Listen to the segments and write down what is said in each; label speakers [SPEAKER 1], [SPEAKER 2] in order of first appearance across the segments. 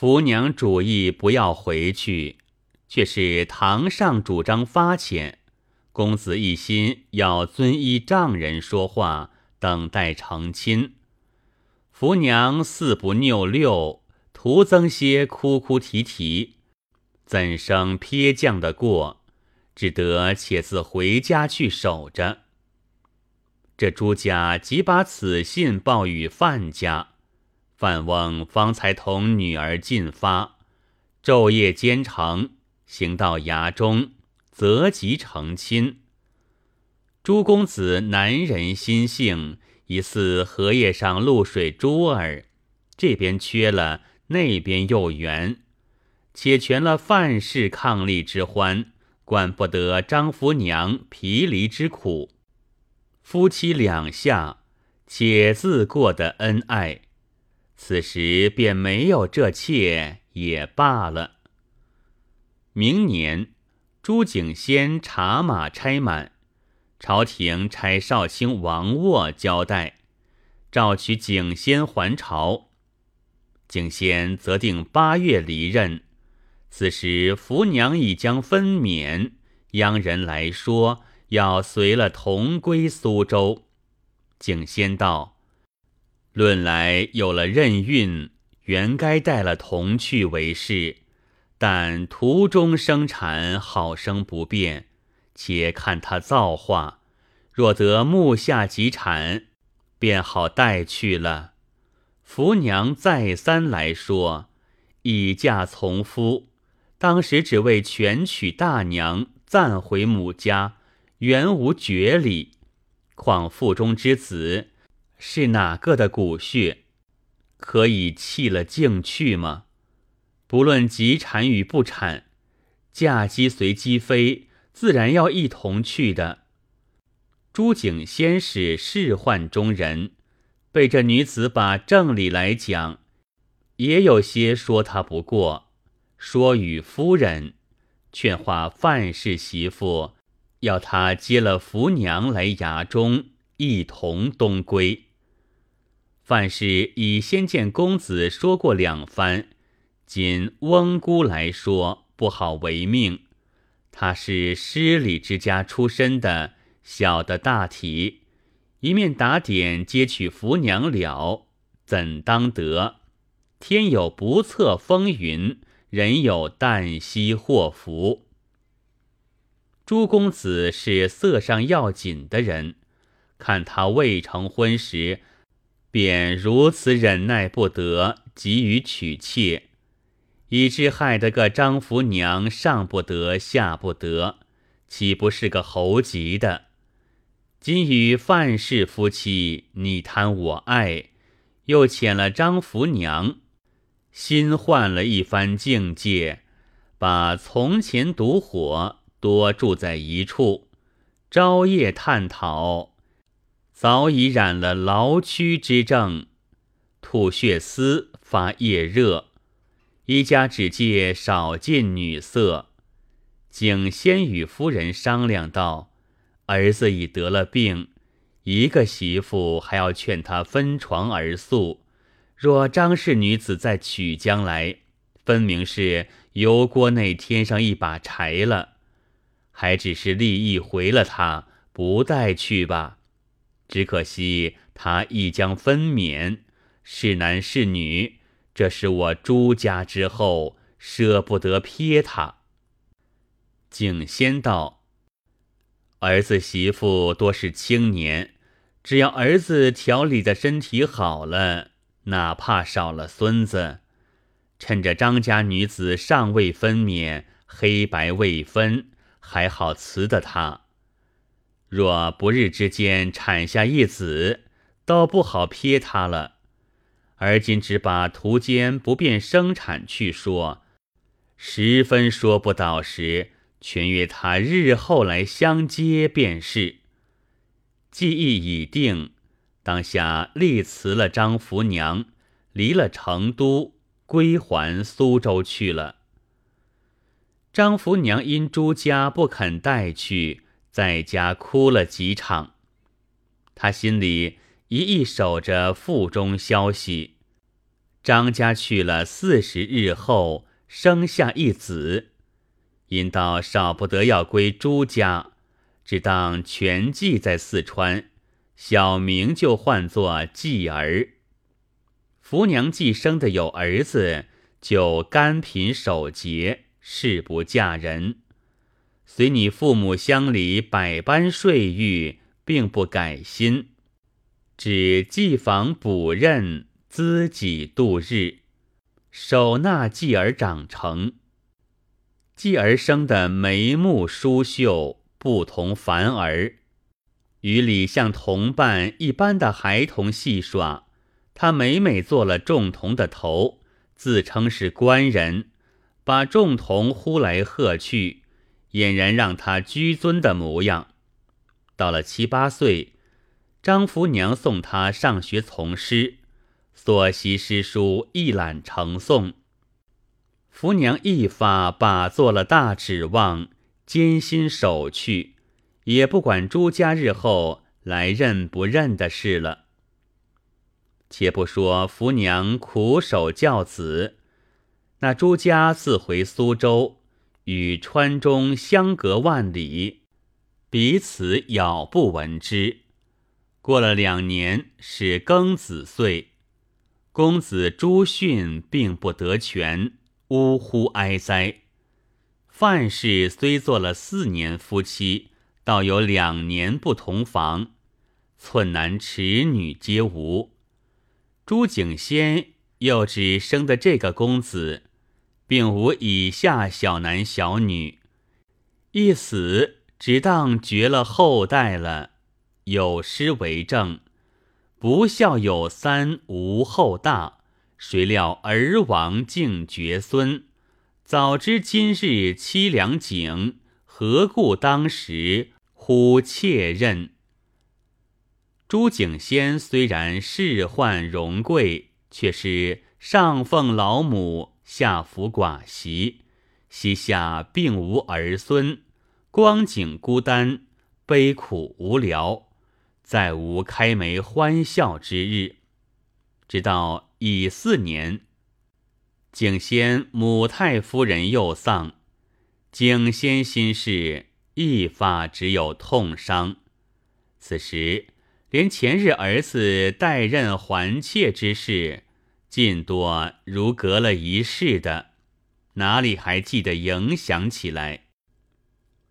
[SPEAKER 1] 福娘主意不要回去，却是堂上主张发遣。公子一心要遵依丈人说话，等待成亲。福娘似不拗六，徒增些哭哭啼啼，怎生撇将的过？只得且自回家去守着。这朱家即把此信报与范家。范翁方才同女儿进发，昼夜兼程，行到崖中，择吉成亲。朱公子男人心性，疑似荷叶上露水珠儿，这边缺了，那边又圆，且全了范氏伉俪之欢，管不得张福娘疲离之苦。夫妻两下，且自过得恩爱。此时便没有这妾也罢了。明年，朱景先茶马差满，朝廷差少卿王沃交代，召取景先还朝。景先则定八月离任。此时福娘已将分娩，央人来说要随了同归苏州。景先道。论来有了任孕，原该带了童去为是，但途中生产好生不便，且看他造化，若得目下即产，便好带去了。福娘再三来说，已嫁从夫，当时只为全娶大娘，暂回母家，原无绝礼，况腹中之子。是哪个的骨血，可以弃了竟去吗？不论及产与不产，嫁鸡随鸡飞，自然要一同去的。朱景先是仕宦中人，被这女子把正理来讲，也有些说他不过。说与夫人劝话范氏媳妇，要他接了福娘来衙中，一同东归。范氏已先见公子说过两番，今翁姑来说不好违命。他是失礼之家出身的，小的大体，一面打点接取福娘了，怎当得？天有不测风云，人有旦夕祸福。朱公子是色上要紧的人，看他未成婚时。便如此忍耐不得，急于娶妾，以致害得个张福娘上不得下不得，岂不是个猴急的？今与范氏夫妻你贪我爱，又遣了张福娘，新换了一番境界，把从前独火多住在一处，朝夜探讨。早已染了劳躯之症，吐血丝，发夜热。一家只借少近女色。景先与夫人商量道：“儿子已得了病，一个媳妇还要劝他分床而宿。若张氏女子再娶将来，分明是油锅内添上一把柴了。还只是立意回了他，不带去吧。”只可惜他亦将分娩，是男是女，这是我朱家之后，舍不得撇他。景仙道：“儿子媳妇多是青年，只要儿子调理的身体好了，哪怕少了孙子，趁着张家女子尚未分娩，黑白未分，还好辞得他。”若不日之间产下一子，倒不好撇他了。而今只把途间不便生产去说，十分说不到时，全约他日后来相接便是。计议已定，当下立辞了张福娘，离了成都，归还苏州去了。张福娘因朱家不肯带去。在家哭了几场，他心里一意守着腹中消息。张家去了四十日后，生下一子，因道少不得要归朱家，只当全寄在四川，小名就唤作继儿。福娘既生的有儿子，就甘贫守节，誓不嫁人。随你父母乡里百般睡欲，并不改心，只寄房补任。资己度日，守纳继而长成。继而生的眉目疏秀，不同凡儿，与李相同伴一般的孩童戏耍。他每每做了众童的头，自称是官人，把众童呼来喝去，俨然让他居尊的模样。到了七八岁，张福娘送他上学从师。所习诗书一览成诵，福娘一发把做了大指望，艰辛守去，也不管朱家日后来认不认的事了。且不说福娘苦守教子，那朱家自回苏州，与川中相隔万里，彼此杳不闻之。过了两年，是庚子岁。公子朱训并不得权，呜呼哀哉。范氏虽做了四年夫妻，倒有两年不同房，寸男尺女皆无。朱景先又只生的这个公子，并无以下小男小女，一死只当绝了后代了。有诗为证。不孝有三，无后大。谁料儿亡竟绝孙。早知今日凄凉景，何故当时忽妾任？朱景先虽然仕宦荣贵，却是上奉老母，下服寡媳，膝下并无儿孙，光景孤单，悲苦无聊。再无开眉欢笑之日，直到乙巳年，景仙母太夫人又丧，景仙心事一发只有痛伤。此时连前日儿子代任还妾之事，尽多如隔了一世的，哪里还记得影响起来？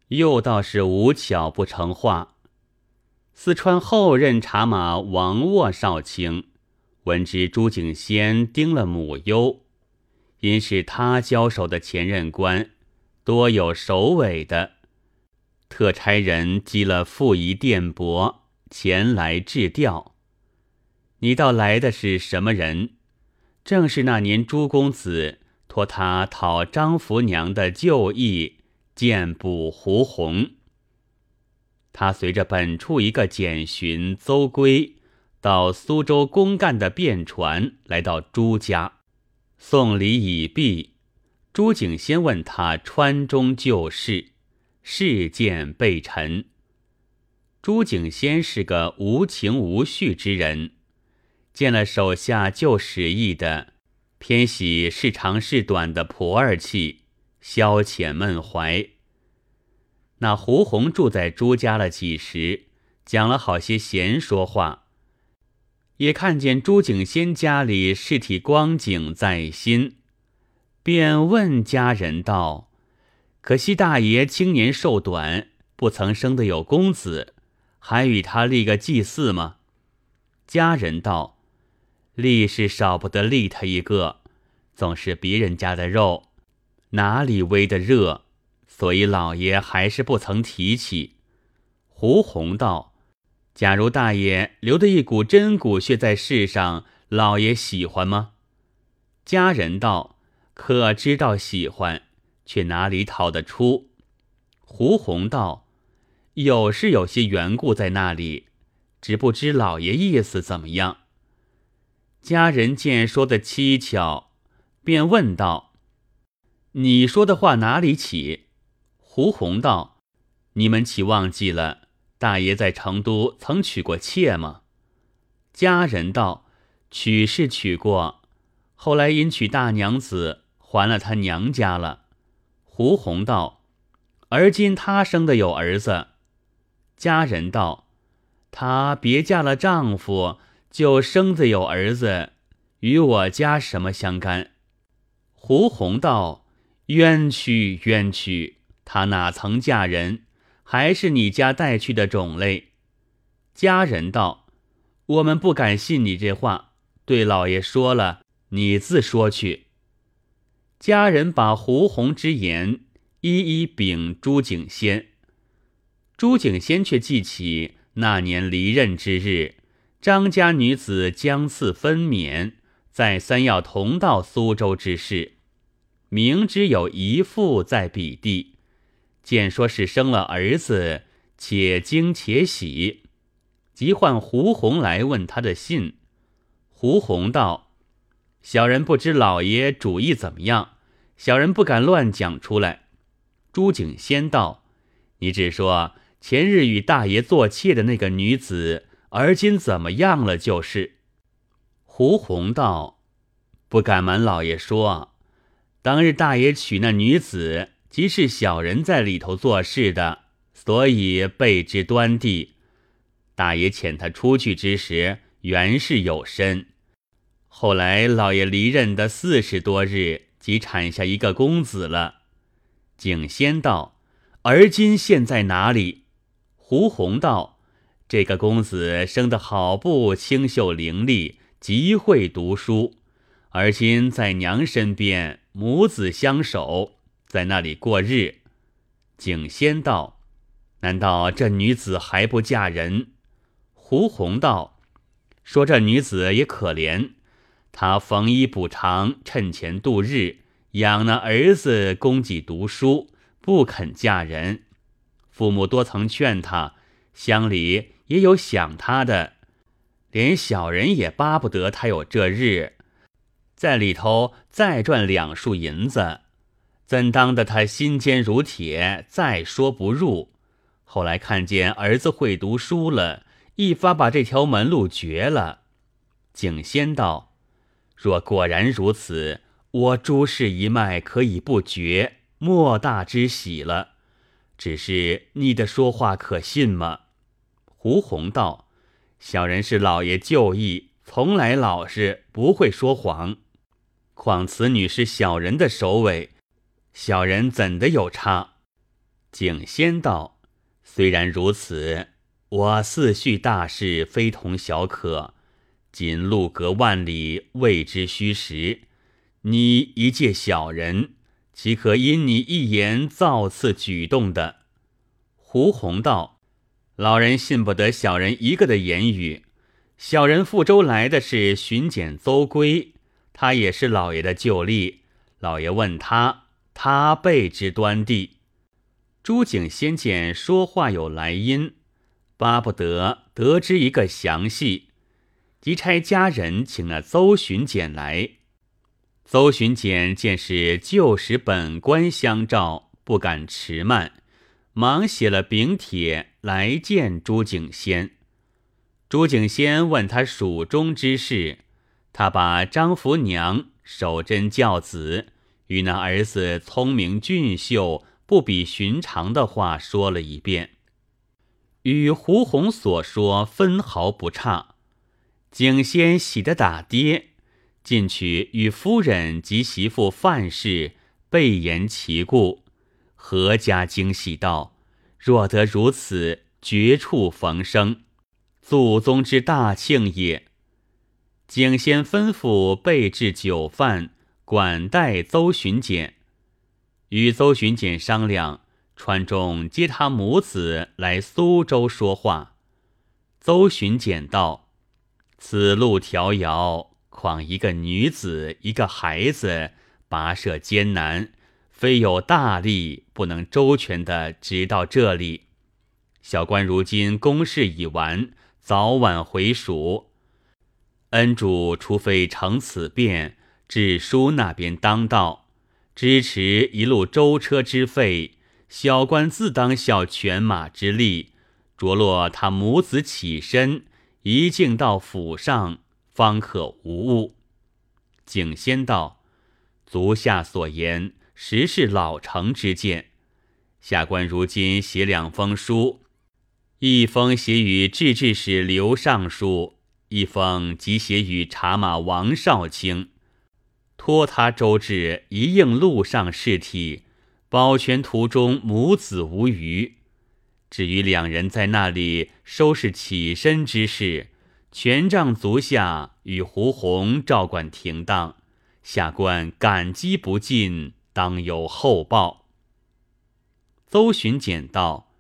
[SPEAKER 1] 又倒是无巧不成话。四川后任茶马王沃少卿，闻知朱景先丁了母忧，因是他交手的前任官，多有首尾的，特差人积了复仪电帛前来致调。你到来的是什么人？正是那年朱公子托他讨张福娘的旧意，见捕胡红。他随着本处一个简巡邹归，到苏州公干的便船，来到朱家，送礼已毕。朱景先问他川中旧事，事件备陈。朱景先是个无情无绪之人，见了手下旧使役的，偏喜是长是短的婆儿气，消遣闷怀。那胡红住在朱家了几时，讲了好些闲说话，也看见朱景仙家里事体光景在心，便问家人道：“可惜大爷青年寿短，不曾生得有公子，还与他立个祭祀吗？”家人道：“立是少不得立他一个，总是别人家的肉，哪里煨得热？”所以老爷还是不曾提起。胡红道：“假如大爷留的一股真骨血在世上，老爷喜欢吗？”家人道：“可知道喜欢，却哪里讨得出？”胡红道：“有是有些缘故在那里，只不知老爷意思怎么样。”家人见说的蹊跷，便问道：“你说的话哪里起？”胡红道：“你们岂忘记了大爷在成都曾娶过妾吗？”家人道：“娶是娶过，后来因娶大娘子，还了他娘家了。胡红道：“而今他生的有儿子。”家人道：“她别嫁了丈夫，就生子有儿子，与我家什么相干？”胡红道：“冤屈冤屈，她哪曾嫁人？还是你家带去的种类。”家人道：“我们不敢信你这话，对老爷说了。”你自说去。家人把胡红之言一一禀朱景仙，朱景仙却记起那年离任之日，张家女子将次分娩，再三要同到苏州之事，明知有一妇在彼地，见说是生了儿子，且惊且喜，即唤胡红来问他的信。胡红道。小人不知老爷主意怎么样，小人不敢乱讲出来。朱景先道：“你只说前日与大爷做妾的那个女子，而今怎么样了？”就是。胡红道：“不敢瞒老爷说，当日大爷娶那女子，即是小人在里头做事的，所以备知端地。大爷遣他出去之时，原是有身。”后来老爷离任的四十多日，即产下一个公子了。景仙道：“而今现在哪里？”胡红道：“这个公子生得好不清秀伶俐，极会读书。而今在娘身边，母子相守，在那里过日。”景仙道：“难道这女子还不嫁人？”胡红道：“说这女子也可怜。”他缝衣补偿，趁钱度日，养那儿子供给读书，不肯嫁人。父母多曾劝他，乡里也有想他的，连小人也巴不得他有这日，在里头再赚两束银子。怎当的他心坚如铁，再说不入。后来看见儿子会读书了，一发把这条门路绝了。景仙道。若果然如此，我朱氏一脉可以不绝，莫大之喜了。只是你的说话可信吗？胡红道：“小人是老爷旧义，从来老实，不会说谎。况此女是小人的首尾，小人怎的有差？”景仙道：“虽然如此，我四婿大事非同小可。”仅路隔万里，未知虚实。你一介小人，岂可因你一言造次举动的？胡红道：“老人信不得小人一个的言语。小人赴州来的是巡检邹归，他也是老爷的旧吏。老爷问他，他备之端地。朱景先见说话有来因，巴不得得知一个详细。”即差家人请那邹巡检来。邹巡检见是旧时本官相召，不敢迟慢，忙写了禀帖来见朱景先。朱景先问他蜀中之事，他把张福娘守贞教子与那儿子聪明俊秀、不比寻常的话说了一遍，与胡红所说分毫不差。景仙喜得打跌，进去与夫人及媳妇范氏备言其故，阖家惊喜道：“若得如此，绝处逢生，祖宗之大庆也。”景仙吩咐备置酒饭，管待邹巡检，与邹巡检商量，传众接他母子来苏州说话。邹巡检道。此路迢遥，况一个女子，一个孩子，跋涉艰难，非有大力不能周全的直到这里。小官如今公事已完，早晚回蜀。恩主除非成此便，至书那边当道，支持一路舟车之费，小官自当效犬马之力，着落他母子起身。一径到府上，方可无误。景先道：“足下所言，实是老成之见。下官如今写两封书，一封写与制治使刘尚书，一封即写与茶马王少卿，托他周至一应路上事体，保全途中母子无虞。至于两人在那里收拾起身之事。”权杖足下与胡弘照管停当，下官感激不尽，当有厚报。邹巡简道：“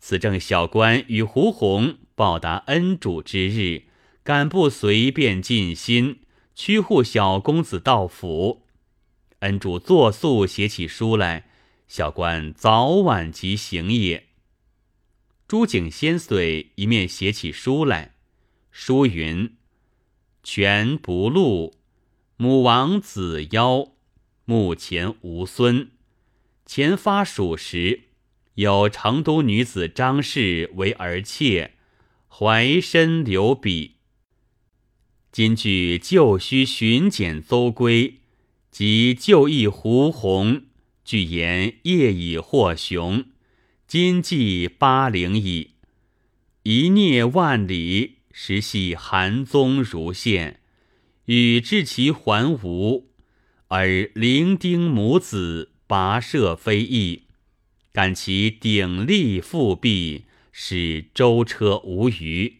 [SPEAKER 1] 此正小官与胡弘报答恩主之日，敢不随便尽心，屈护小公子到府？恩主作速写起书来，小官早晚即行也。”朱景先遂一面写起书来。书云：“权不禄，母王子夭，目前无孙。前发属时，有成都女子张氏为儿妾，怀身留笔。今据旧须巡检邹归及旧义胡弘，据言业已获雄，今记八陵矣，一孽万里。”实系韩宗如现，与至其还吴，而伶仃母子跋涉非议，感其鼎力复辟，使舟车无虞。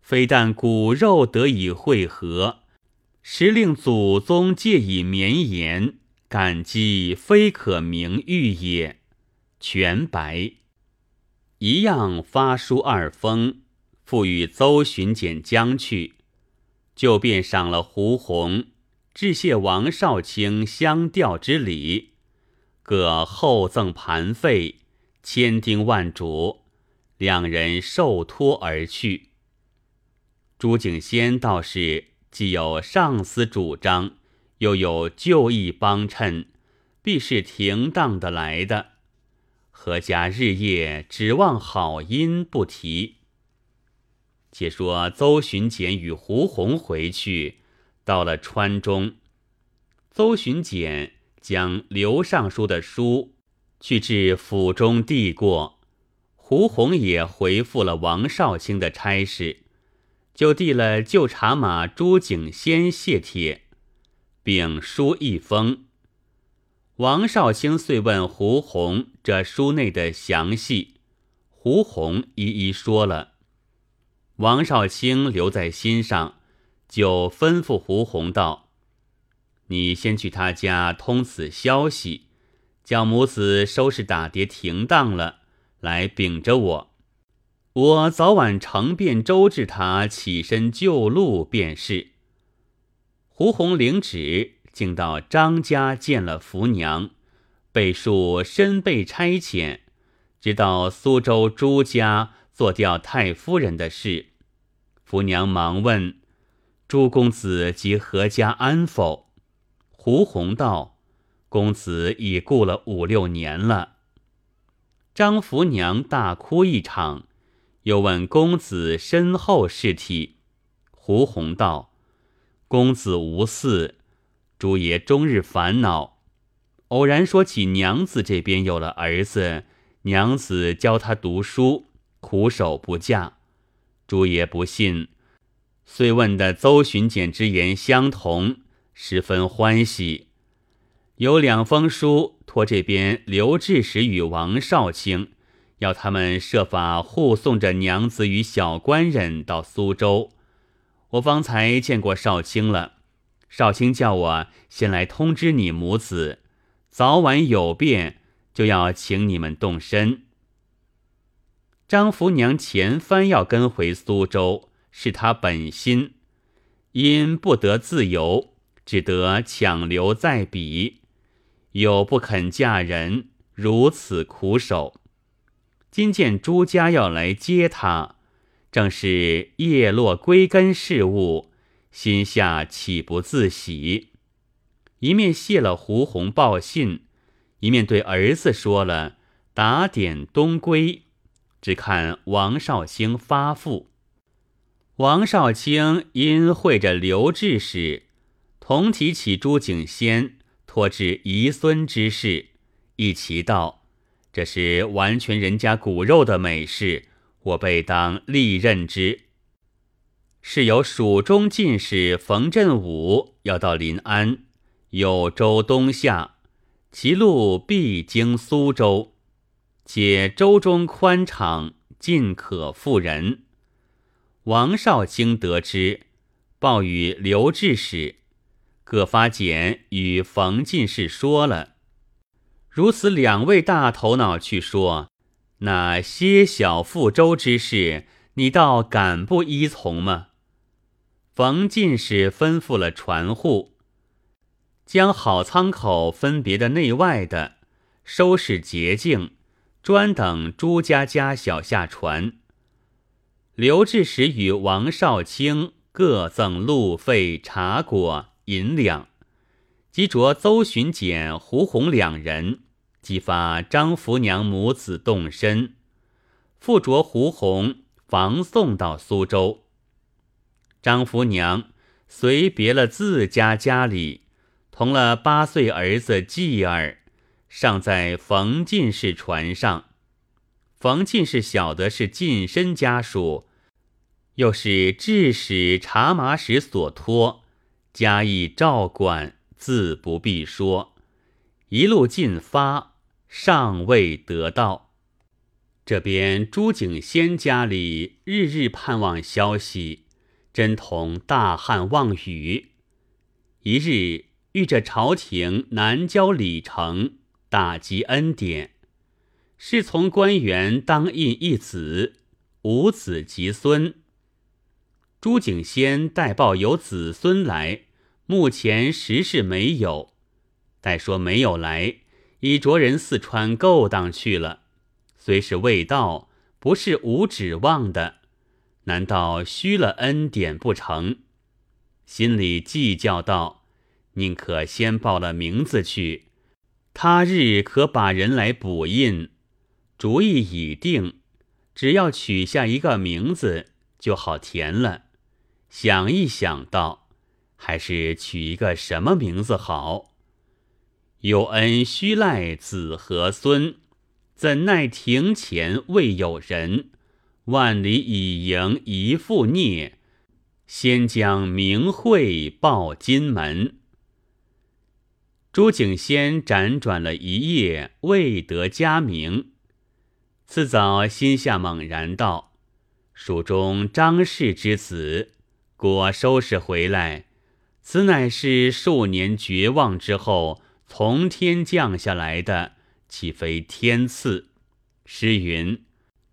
[SPEAKER 1] 非但骨肉得以汇合，实令祖宗借以绵延，感激非可名誉也。全白一样发书二封。复与邹巡检将去，就便赏了胡弘，致谢王少卿相吊之礼，各厚赠盘费，千叮万嘱，两人受托而去。朱景先倒是既有上司主张，又有旧义帮衬，必是停当的来的。何家日夜指望好音不提。且说邹巡检与胡弘回去，到了川中，邹巡检将刘尚书的书去至府中递过，胡弘也回复了王少卿的差事，就递了旧茶马朱景先谢帖，并书一封。王少卿遂问胡弘这书内的详细，胡弘一一说了。王少卿留在心上，就吩咐胡弘道：“你先去他家通此消息，叫母子收拾打碟停当了，来禀着我。我早晚呈便周至他起身就路便是。”胡弘领旨，竟到张家见了福娘，备述身被差遣，直到苏州朱家。做掉太夫人的事，福娘忙问：“朱公子及何家安否？”胡弘道：“公子已故了五六年了。”张福娘大哭一场，又问公子身后事体。胡弘道：“公子无嗣，朱爷终日烦恼，偶然说起娘子这边有了儿子，娘子教他读书。”苦守不嫁，朱爷不信，遂问的邹巡检之言相同，十分欢喜。有两封书托这边刘志时与王少卿，要他们设法护送着娘子与小官人到苏州。我方才见过少卿了，少卿叫我先来通知你母子，早晚有变，就要请你们动身。张福娘前番要跟回苏州，是他本心，因不得自由，只得强留在彼，又不肯嫁人，如此苦守。今见朱家要来接他，正是叶落归根事物，心下岂不自喜？一面谢了胡红报信，一面对儿子说了打点东归。只看王绍兴发付。王少卿因会着刘志时，同提起朱景先托至遗孙之事，一齐道：“这是完全人家骨肉的美事，我辈当力任之。”是有蜀中进士冯振武要到临安，有州东下，其路必经苏州，且州中宽敞，尽可复人。王少卿得知，报与刘志使，各发简与冯进士说了。如此两位大头脑去说，那些小复州之事，你倒敢不依从吗？冯进士吩咐了船户，将好仓口分别的内外的收拾洁净，专等朱家家小下船。刘志时与王少卿各赠路费、茶果、银两，即着邹巡检、胡红两人，即发张福娘母子动身，附着胡红防送到苏州。张福娘随别了自家家里，同了八岁儿子继儿，尚在冯进士船上。冯进士晓得是近身家属，又是致使茶马使所托，加以照管，自不必说。一路进发，尚未得到。这边朱景先家里日日盼望消息。真同大汉望雨，一日遇着朝廷南郊礼成，大积恩典，是从官员当印一子，无子及孙。朱景先代报有子孙来，目前实是没有。待说没有来，已着人四川勾当去了。虽是未到，不是无指望的。难道虚了恩典不成？心里计较道：“宁可先报了名字去，他日可把人来补印。主意已定，只要取下一个名字就好填了。想一想道，还是取一个什么名字好？有恩须赖子和孙，怎奈庭前未有人。”万里已迎一副孽，先将名讳报金门。朱景先辗转了一夜，未得佳名。次早心下猛然道：“蜀中张氏之子，果收拾回来，此乃是数年绝望之后从天降下来的，岂非天赐？”诗云。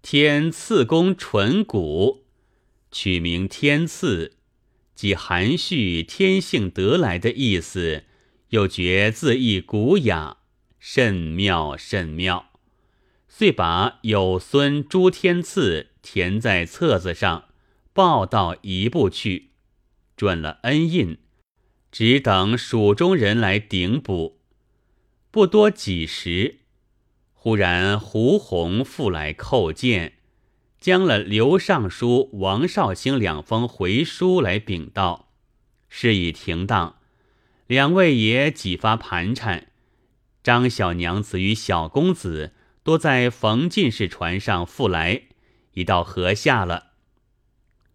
[SPEAKER 1] 天赐公纯骨，取名天赐，即含蓄天性得来的意思，又觉字意古雅，甚妙甚妙。遂把有孙朱天赐填在册子上，报到一部去，准了恩印，只等蜀中人来顶补。不多几时。忽然，胡红复来叩见，将了刘尚书、王少卿两封回书来禀道：事已停当，两位爷几发盘缠，张小娘子与小公子多在冯进士船上复来，已到河下了。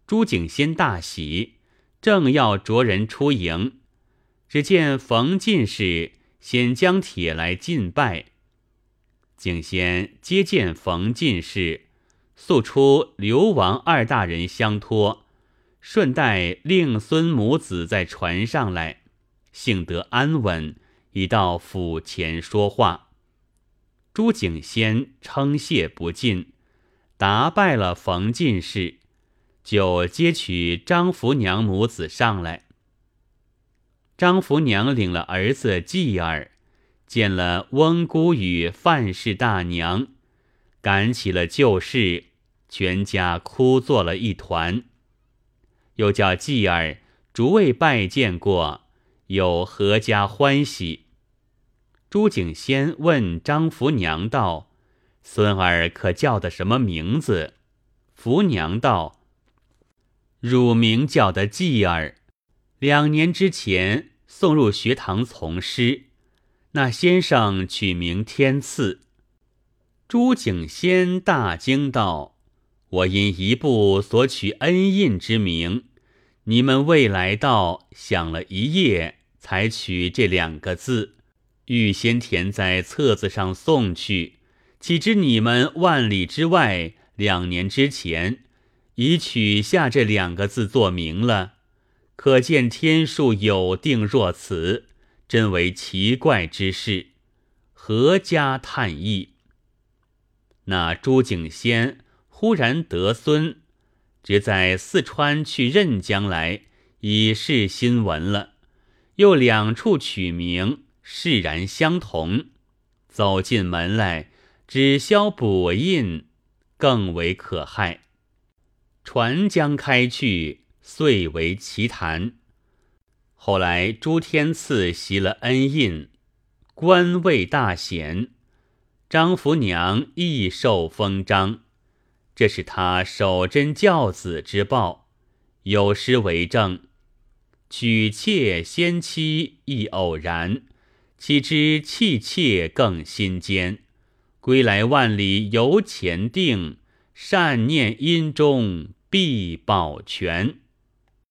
[SPEAKER 1] 朱景先大喜，正要着人出迎，只见冯进士先将帖来进拜。景先接见冯进士，诉出刘王二大人相托，顺带令孙母子在船上来，幸得安稳，已到府前说话。朱景先称谢不尽，答拜了冯进士，就接取张福娘母子上来。张福娘领了儿子继儿。见了翁姑与范氏大娘，赶起了旧事，全家哭作了一团。又叫继儿逐位拜见过，有阖家欢喜？朱景先问张福娘道：“孙儿可叫的什么名字？”福娘道：“乳名叫的继儿，两年之前送入学堂从师。那先生取名天赐。朱景先大惊道：“我因一部所取恩印之名，你们未来道想了一夜，才取这两个字，预先填在册子上送去。岂知你们万里之外，两年之前已取下这两个字作名了，可见天数有定若此。”真为奇怪之事，何家叹意？那朱景先忽然得孙，只在四川去任将来，已是新闻了。又两处取名，释然相同。走进门来，只消补印，更为可害。船将开去，遂为奇谈。后来朱天赐袭了恩印，官位大显，张福娘亦受封章，这是他守贞教子之报。有诗为证：“娶妾先妻亦偶然，岂知弃妾更心坚。归来万里犹前定，善念因中必保全。”